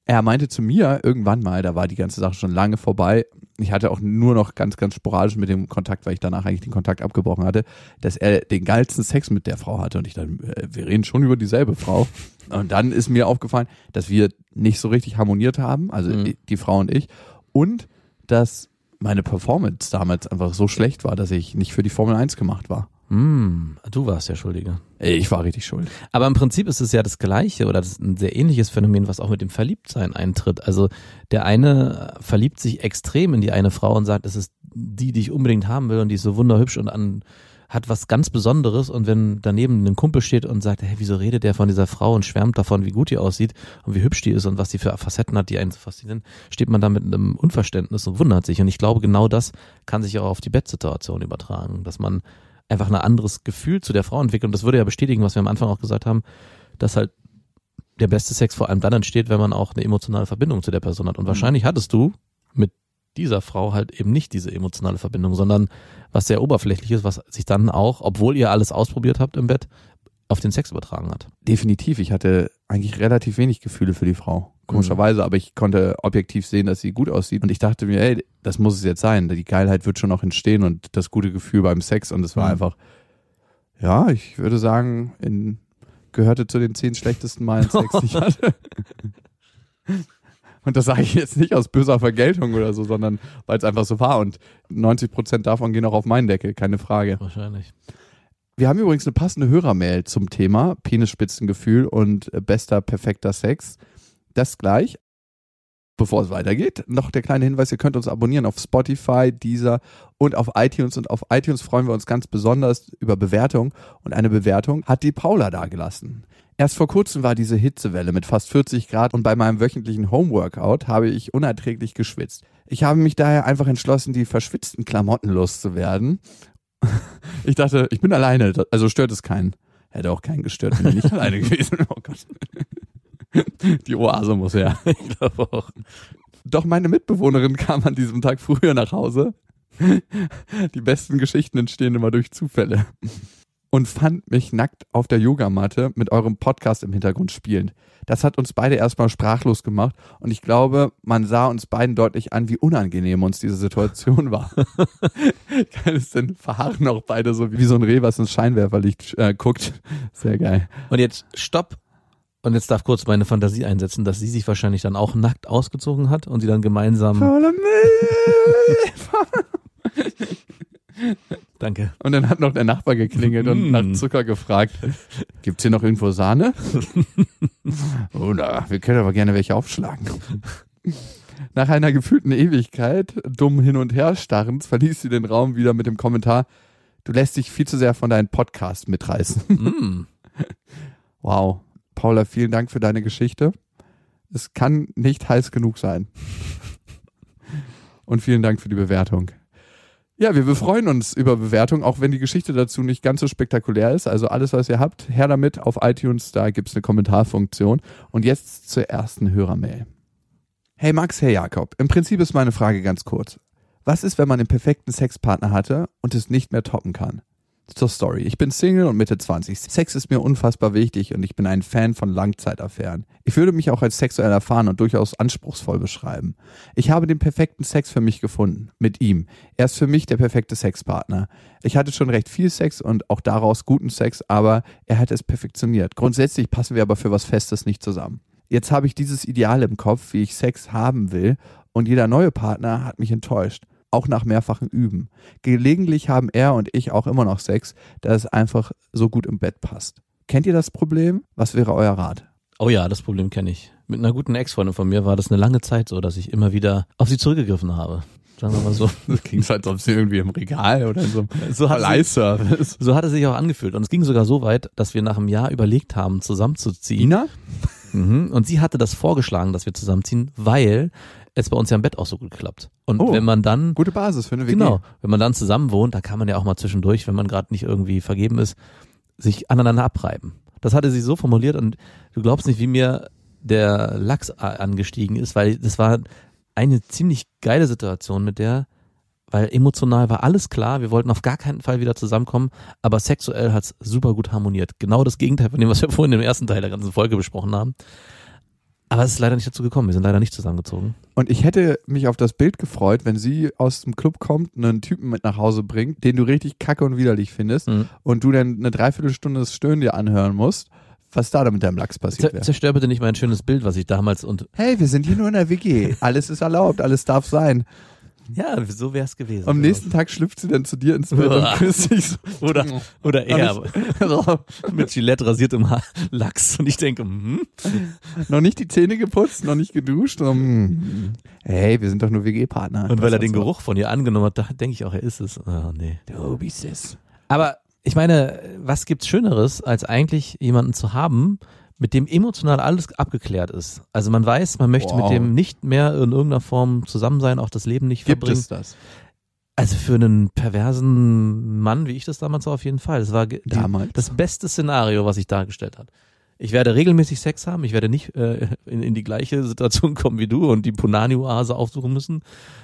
er meinte zu mir irgendwann mal, da war die ganze Sache schon lange vorbei. Ich hatte auch nur noch ganz, ganz sporadisch mit dem Kontakt, weil ich danach eigentlich den Kontakt abgebrochen hatte, dass er den geilsten Sex mit der Frau hatte. Und ich dachte, äh, wir reden schon über dieselbe Frau. Und dann ist mir aufgefallen, dass wir nicht so richtig harmoniert haben, also Mhm. die Frau und ich. Und dass meine Performance damals einfach so schlecht war, dass ich nicht für die Formel 1 gemacht war. Hm, du warst der Schuldige. Ich war richtig schuld. Aber im Prinzip ist es ja das Gleiche oder das ist ein sehr ähnliches Phänomen, was auch mit dem Verliebtsein eintritt. Also der eine verliebt sich extrem in die eine Frau und sagt, es ist die, die ich unbedingt haben will und die ist so wunderhübsch und an, hat was ganz Besonderes und wenn daneben ein Kumpel steht und sagt, hey, wieso redet der von dieser Frau und schwärmt davon, wie gut die aussieht und wie hübsch die ist und was die für Facetten hat, die einen so faszinieren, steht man da mit einem Unverständnis und wundert sich. Und ich glaube, genau das kann sich auch auf die Bettsituation übertragen, dass man einfach ein anderes Gefühl zu der Frau entwickelt. Und das würde ja bestätigen, was wir am Anfang auch gesagt haben, dass halt der beste Sex vor allem dann entsteht, wenn man auch eine emotionale Verbindung zu der Person hat. Und wahrscheinlich hattest du mit dieser Frau halt eben nicht diese emotionale Verbindung, sondern was sehr oberflächlich ist, was sich dann auch, obwohl ihr alles ausprobiert habt im Bett, auf den Sex übertragen hat. Definitiv. Ich hatte eigentlich relativ wenig Gefühle für die Frau. Komischerweise, aber ich konnte objektiv sehen, dass sie gut aussieht. Und ich dachte mir, ey, das muss es jetzt sein. Die Geilheit wird schon noch entstehen und das gute Gefühl beim Sex. Und es war Mhm. einfach, ja, ich würde sagen, in, gehörte zu den zehn schlechtesten Malen Sex, die ich hatte. Und das sage ich jetzt nicht aus böser Vergeltung oder so, sondern weil es einfach so war. Und 90 Prozent davon gehen auch auf meinen Deckel, keine Frage. Wahrscheinlich. Wir haben übrigens eine passende Hörermail zum Thema Penisspitzengefühl und bester perfekter Sex. Das gleich. Bevor es weitergeht, noch der kleine Hinweis, ihr könnt uns abonnieren auf Spotify, Deezer und auf iTunes. Und auf iTunes freuen wir uns ganz besonders über Bewertung. Und eine Bewertung hat die Paula dagelassen. Erst vor kurzem war diese Hitzewelle mit fast 40 Grad und bei meinem wöchentlichen Homeworkout habe ich unerträglich geschwitzt. Ich habe mich daher einfach entschlossen, die verschwitzten Klamotten loszuwerden. Ich dachte, ich bin alleine, also stört es keinen. Hätte auch keinen gestört, wenn ich nicht alleine gewesen wäre. Oh Gott. Die Oase muss her. Ich glaube auch. Doch meine Mitbewohnerin kam an diesem Tag früher nach Hause. Die besten Geschichten entstehen immer durch Zufälle. Und fand mich nackt auf der Yogamatte mit eurem Podcast im Hintergrund spielend. Das hat uns beide erstmal sprachlos gemacht und ich glaube, man sah uns beiden deutlich an, wie unangenehm uns diese Situation war. Geil ist denn, verharren auch beide so wie so ein Reh, was ins Scheinwerferlicht äh, guckt. Sehr geil. Und jetzt stopp. Und jetzt darf kurz meine Fantasie einsetzen, dass sie sich wahrscheinlich dann auch nackt ausgezogen hat und sie dann gemeinsam. Danke. Und dann hat noch der Nachbar geklingelt und Mm. nach Zucker gefragt. Gibt's hier noch irgendwo Sahne? oh, na, wir können aber gerne welche aufschlagen. Nach einer gefühlten Ewigkeit, dumm hin und her starrens, verließ sie den Raum wieder mit dem Kommentar, du lässt dich viel zu sehr von deinem Podcast mitreißen. Mm. Wow. Paula, vielen Dank für deine Geschichte. Es kann nicht heiß genug sein. Und vielen Dank für die Bewertung. Ja, wir freuen uns über Bewertung, auch wenn die Geschichte dazu nicht ganz so spektakulär ist. Also alles, was ihr habt, her damit auf iTunes, da gibt's eine Kommentarfunktion. Und jetzt zur ersten Hörermail. Hey Max, hey Jakob. Im Prinzip ist meine Frage ganz kurz. Was ist, wenn man den perfekten Sexpartner hatte und es nicht mehr toppen kann? Zur Story. Ich bin Single und Mitte 20. Sex ist mir unfassbar wichtig und ich bin ein Fan von Langzeitaffären. Ich würde mich auch als sexuell erfahren und durchaus anspruchsvoll beschreiben. Ich habe den perfekten Sex für mich gefunden. Mit ihm. Er ist für mich der perfekte Sexpartner. Ich hatte schon recht viel Sex und auch daraus guten Sex, aber er hat es perfektioniert. Grundsätzlich passen wir aber für was Festes nicht zusammen. Jetzt habe ich dieses Ideal im Kopf, wie ich Sex haben will und jeder neue Partner hat mich enttäuscht auch nach mehrfachen Üben. Gelegentlich haben er und ich auch immer noch Sex, da es einfach so gut im Bett passt. Kennt ihr das Problem? Was wäre euer Rat? Oh ja, das Problem kenne ich. Mit einer guten Ex-Freundin von mir war das eine lange Zeit so, dass ich immer wieder auf sie zurückgegriffen habe. Sagen wir mal so. Das klingt so, als ob sie irgendwie im Regal oder in so einem So Verleihservice. so hat es sich auch angefühlt. Und es ging sogar so weit, dass wir nach einem Jahr überlegt haben, zusammenzuziehen. Ina? Mhm. Und sie hatte das vorgeschlagen, dass wir zusammenziehen, weil es bei uns ja im Bett auch so gut klappt. Und Oh. wenn man dann Gute Basis für eine WG. Genau, wenn man dann zusammen wohnt, da kann man ja auch mal zwischendurch, wenn man gerade nicht irgendwie vergeben ist, sich aneinander abreiben. Das hatte sie so formuliert und du glaubst nicht, wie mir der Lachs angestiegen ist, weil das war eine ziemlich geile Situation mit der, weil emotional war alles klar, wir wollten auf gar keinen Fall wieder zusammenkommen, aber sexuell hat's super gut harmoniert. Genau das Gegenteil von dem, was wir vorhin im ersten Teil der ganzen Folge besprochen haben. Aber es ist leider nicht dazu gekommen, wir sind leider nicht zusammengezogen. Und ich hätte mich auf das Bild gefreut, wenn sie aus dem Club kommt, einen Typen mit nach Hause bringt, den du richtig kacke und widerlich findest Mhm. und du dann eine Dreiviertelstunde das Stöhnen dir anhören musst, was da mit deinem Lachs passiert wäre. zerstör bitte nicht mein schönes Bild, was ich damals und Hey, wir sind hier nur in der WG. Alles ist erlaubt, alles darf sein. Ja, so wär's gewesen. Am nächsten Tag schlüpft sie dann zu dir ins Bett und küsst dich so. Oder, oder er mit Gillette rasiertem Haar, Lachs. Und ich denke, hm, noch nicht die Zähne geputzt, noch nicht geduscht. Und, mm, hey, wir sind doch nur WG-Partner. und weil er den. Geruch von ihr angenommen hat, da denke ich auch, er ist es. Oh, nee. Du bist es. Aber ich meine, was gibt's Schöneres, als eigentlich jemanden zu haben, mit dem emotional alles abgeklärt ist? Also man weiß, man möchte Wow. mit dem nicht mehr in irgendeiner Form zusammen sein, auch das Leben nicht Gibt verbringen. es das? Also für einen perversen Mann, wie ich das damals war, auf jeden Fall. Das war die, Damals? das beste Szenario, was sich dargestellt hat. Ich werde regelmäßig Sex haben, ich werde nicht äh, in, in die gleiche Situation kommen wie du und die Punani-Oase aufsuchen müssen,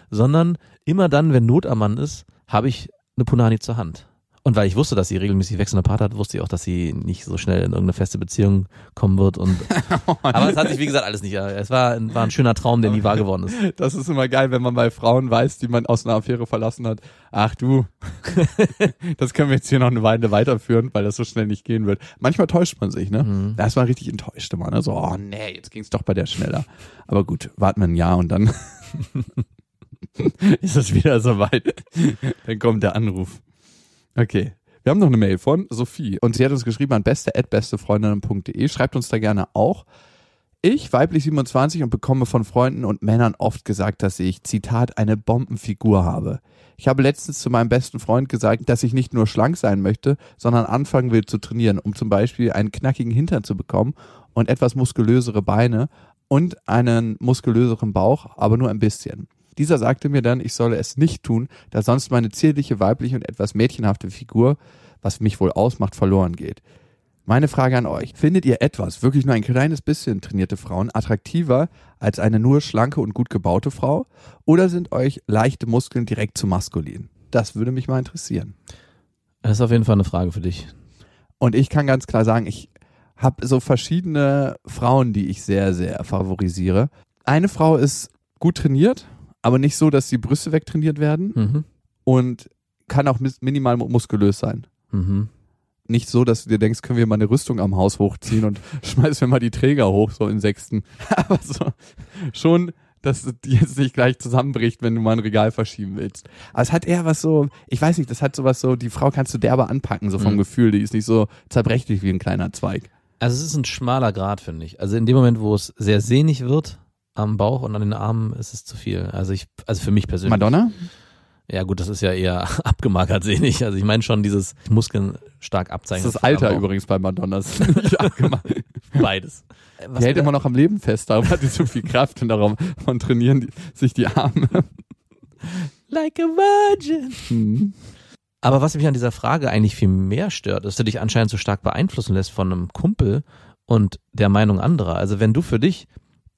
sondern immer dann, wenn Not am Mann ist, habe ich eine Punani zur Hand. Und weil ich wusste, dass sie regelmäßig wechselnde Partner hat, wusste ich auch, dass sie nicht so schnell in irgendeine feste Beziehung kommen wird. Und aber es hat sich, wie gesagt, alles nicht. äh, Es war, ein- war ein schöner Traum, der nie wahr geworden ist. Das ist immer geil, wenn man bei Frauen weiß, die man aus einer Affäre verlassen hat. Ach du, das können wir jetzt hier noch eine Weile weiterführen, weil das so schnell nicht gehen wird. Manchmal täuscht man sich, ne? Mhm. Da ist man richtig enttäuscht immer, ne? So, oh nee, jetzt ging's doch bei der schneller. Aber gut, warten wir ein Jahr und dann ist es wieder soweit. Dann kommt der Anruf. Okay. Wir haben noch eine Mail von Sophie und sie hat uns geschrieben an beste@bestefreundinnen.de. Schreibt uns da gerne auch. Ich, weiblich 27 und bekomme von Freunden und Männern oft gesagt, dass ich, Zitat, eine Bombenfigur habe. Ich habe letztens zu meinem besten Freund gesagt, dass ich nicht nur schlank sein möchte, sondern anfangen will zu trainieren, um zum Beispiel einen knackigen Hintern zu bekommen und etwas muskulösere Beine und einen muskulöseren Bauch, aber nur ein bisschen. Dieser sagte mir dann, ich solle es nicht tun, da sonst meine zierliche, weibliche und etwas mädchenhafte Figur, was mich wohl ausmacht, verloren geht. Meine Frage an euch. Findet ihr etwas, wirklich nur ein kleines bisschen trainierte Frauen, attraktiver als eine nur schlanke und gut gebaute Frau? Oder sind euch leichte Muskeln direkt zu maskulin? Das würde mich mal interessieren. Das ist auf jeden Fall eine Frage für dich. Und ich kann ganz klar sagen, ich habe so verschiedene Frauen, die ich sehr, sehr favorisiere. Eine Frau ist gut trainiert, aber nicht so, dass die Brüste wegtrainiert werden Mhm. und kann auch minimal mu- muskulös sein. Mhm. nicht so, dass du dir denkst, können wir mal eine Rüstung am Haus hochziehen und schmeißen wir mal die Träger hoch, so in Sechsten. Aber so, schon, dass es jetzt nicht gleich zusammenbricht, wenn du mal ein Regal verschieben willst. Aber es hat eher was so, ich weiß nicht, das hat sowas so, die Frau kannst du derbe anpacken, so vom Mhm. Gefühl, die ist nicht so zerbrechlich wie ein kleiner Zweig. Also es ist ein schmaler Grad, finde ich. Also in dem Moment, wo es sehr sehnig wird am Bauch und an den Armen, ist es zu viel. Also ich, also für mich persönlich. Madonna? Ja gut, das ist ja eher abgemagert sehnig. Also ich meine schon dieses Muskeln stark Das abzeichnen. ist das Alter übrigens bei Madonna. Das. Beides. Die hält immer noch am Leben fest, darum hat die so viel Kraft und darum von trainieren die, sich die Arme. Like a virgin. Hm. Aber was mich an dieser Frage eigentlich viel mehr stört, ist, dass du dich anscheinend so stark beeinflussen lässt von einem Kumpel und der Meinung anderer. Also wenn du für dich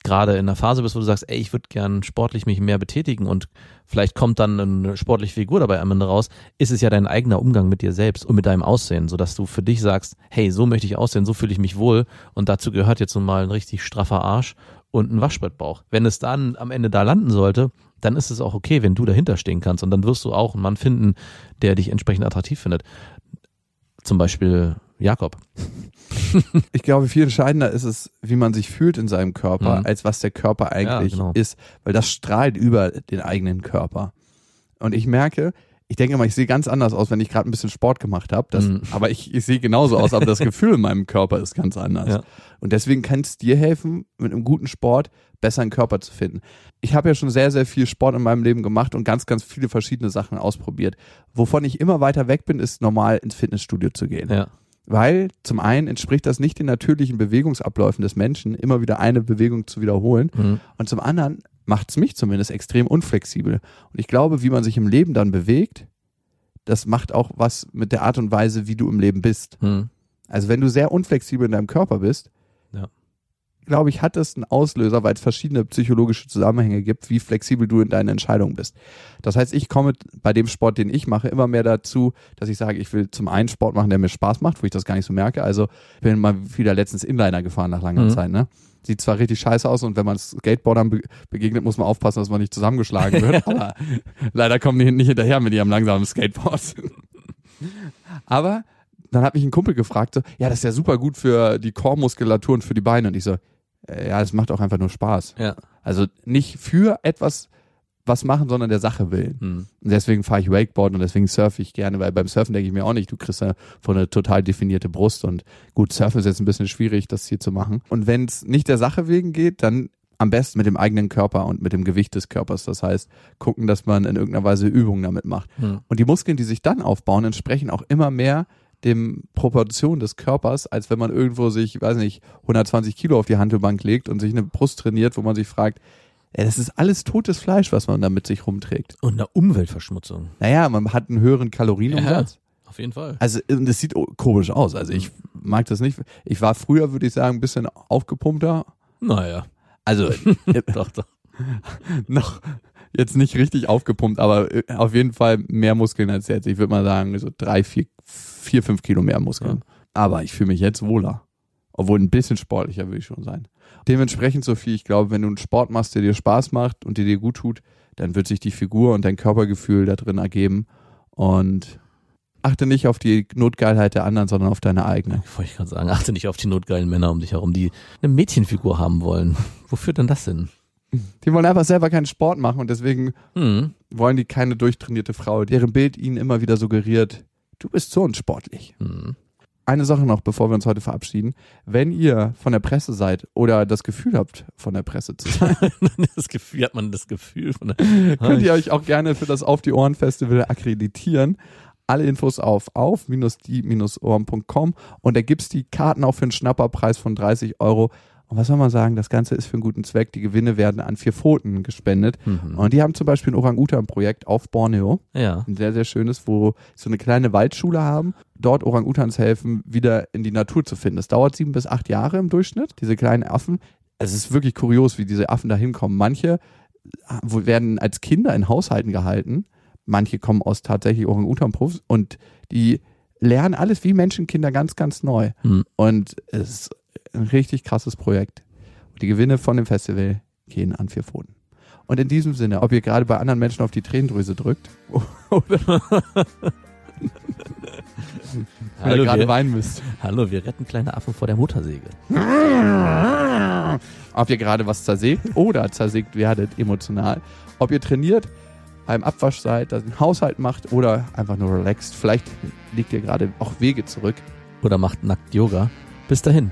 gerade in einer Phase bist, wo du sagst, ey, ich würde gern sportlich mich mehr betätigen und vielleicht kommt dann eine sportliche Figur dabei am Ende raus, ist es ja dein eigener Umgang mit dir selbst und mit deinem Aussehen, sodass du für dich sagst, hey, so möchte ich aussehen, so fühle ich mich wohl und dazu gehört jetzt nun mal ein richtig straffer Arsch und ein Waschbrettbauch. Wenn es dann am Ende da landen sollte, dann ist es auch okay, wenn du dahinter stehen kannst und dann wirst du auch einen Mann finden, der dich entsprechend attraktiv findet. Zum Beispiel Jakob. Ich glaube, viel entscheidender ist es, wie man sich fühlt in seinem Körper, Mhm. als was der Körper eigentlich Ja, genau. ist, weil das strahlt über den eigenen Körper. Und ich merke, ich denke immer, ich sehe ganz anders aus, wenn ich gerade ein bisschen Sport gemacht habe. Das, Mhm. Aber ich, ich sehe genauso aus, aber das Gefühl in meinem Körper ist ganz anders. Ja. Und deswegen kann es dir helfen, mit einem guten Sport besser einen Körper zu finden. Ich habe ja schon sehr, sehr viel Sport in meinem Leben gemacht und ganz, ganz viele verschiedene Sachen ausprobiert. Wovon ich immer weiter weg bin, ist normal ins Fitnessstudio zu gehen. Ja. Weil zum einen entspricht das nicht den natürlichen Bewegungsabläufen des Menschen, immer wieder eine Bewegung zu wiederholen. Mhm. Und zum anderen macht es mich zumindest extrem unflexibel. Und ich glaube, wie man sich im Leben dann bewegt, das macht auch was mit der Art und Weise, wie du im Leben bist. Mhm. Also wenn du sehr unflexibel in deinem Körper bist. Glaube ich, hat das einen Auslöser, weil es verschiedene psychologische Zusammenhänge gibt, wie flexibel du in deinen Entscheidungen bist. Das heißt, ich komme bei dem Sport, den ich mache, immer mehr dazu, dass ich sage, ich will zum einen Sport machen, der mir Spaß macht, wo ich das gar nicht so merke. Also ich bin mal wieder letztens Inliner gefahren nach langer Mhm. Zeit. Ne? Sieht zwar richtig scheiße aus und wenn man Skateboardern be begegnet, muss man aufpassen, dass man nicht zusammengeschlagen wird. aber leider kommen die nicht hinterher mit ihrem langsamen Skateboard. aber dann hat mich ein Kumpel gefragt, so, ja, das ist ja super gut für die Chormuskulatur und für die Beine. Und ich so, äh, ja, es macht auch einfach nur Spaß. Ja. Also nicht für etwas was machen, sondern der Sache willen. Mhm. Und deswegen fahre ich Wakeboard und deswegen surfe ich gerne, weil beim Surfen denke ich mir auch nicht, du kriegst ja von eine total definierte Brust und gut, Surfen ist jetzt ein bisschen schwierig, das hier zu machen. Und wenn es nicht der Sache wegen geht, dann am besten mit dem eigenen Körper und mit dem Gewicht des Körpers. Das heißt, gucken, dass man in irgendeiner Weise Übungen damit macht. Mhm. Und die Muskeln, die sich dann aufbauen, entsprechen auch immer mehr dem Proportion des Körpers, als wenn man irgendwo sich, weiß nicht, 120 Kilo auf die Handelbank legt und sich eine Brust trainiert, wo man sich fragt, ey, das ist alles totes Fleisch, was man da mit sich rumträgt. Und eine Umweltverschmutzung. Naja, man hat einen höheren Kalorienumsatz. Auf jeden Fall. Also das sieht komisch aus. Also ich mag das nicht. Ich war früher, würde ich sagen, ein bisschen aufgepumpter. Naja. Also Doch, doch. noch jetzt nicht richtig aufgepumpt, aber äh, auf jeden Fall mehr Muskeln als jetzt. Ich würde mal sagen, so drei, vier, vier, fünf Kilo mehr Muskeln. Aber ich fühle mich jetzt wohler. Obwohl ein bisschen sportlicher will ich schon sein. Dementsprechend, Sophie, ich glaube, wenn du einen Sport machst, der dir Spaß macht und der dir gut tut, dann wird sich die Figur und dein Körpergefühl da drin ergeben. Und achte nicht auf die Notgeilheit der anderen, sondern auf deine eigene. Wollte ich gerade sagen, achte nicht auf die notgeilen Männer um dich herum, die eine Mädchenfigur haben wollen. Wofür denn das hin? Die wollen einfach selber keinen Sport machen und deswegen Hm. wollen die keine durchtrainierte Frau, deren Bild ihnen immer wieder suggeriert, du bist so unsportlich. Hm. Eine Sache noch, bevor wir uns heute verabschieden. Wenn ihr von der Presse seid oder das Gefühl habt, von der Presse zu sein, Das Gefühl, hat man das Gefühl von der, könnt ihr euch auch gerne für das Auf die Ohren Festival akkreditieren. Alle Infos auf auf-die-ohren.com und da gibt's die Karten auch für einen Schnapperpreis von 30 Euro. Und was soll man sagen, das Ganze ist für einen guten Zweck. Die Gewinne werden an vier Pfoten gespendet. Mhm. Und die haben zum Beispiel ein Orang-Utan-Projekt auf Borneo. Ja. Ein sehr, sehr schönes, wo sie so eine kleine Waldschule haben, dort Orang-Utans helfen, wieder in die Natur zu finden. Das dauert sieben bis acht Jahre im Durchschnitt, diese kleinen Affen. Es ist wirklich kurios, wie diese Affen da hinkommen. Manche wo- werden als Kinder in Haushalten gehalten, manche kommen aus tatsächlich Orang-Utan-Profs und die lernen alles wie Menschenkinder ganz, ganz neu. Hm. Und es ist ein richtig krasses Projekt. Und die Gewinne von dem Festival gehen an vier Pfoten. Und in diesem Sinne, ob ihr gerade bei anderen Menschen auf die Tränendrüse drückt oder, Oder gerade wir, weinen müsst. hallo, wir retten kleine Affen vor der Motorsäge. Ob ihr gerade was zersägt oder zersägt werdet emotional. Ob ihr trainiert, beim Abwasch seid, den Haushalt macht oder einfach nur relaxt. Vielleicht legt ihr gerade auch Wege zurück. Oder macht nackt Yoga. Bis dahin,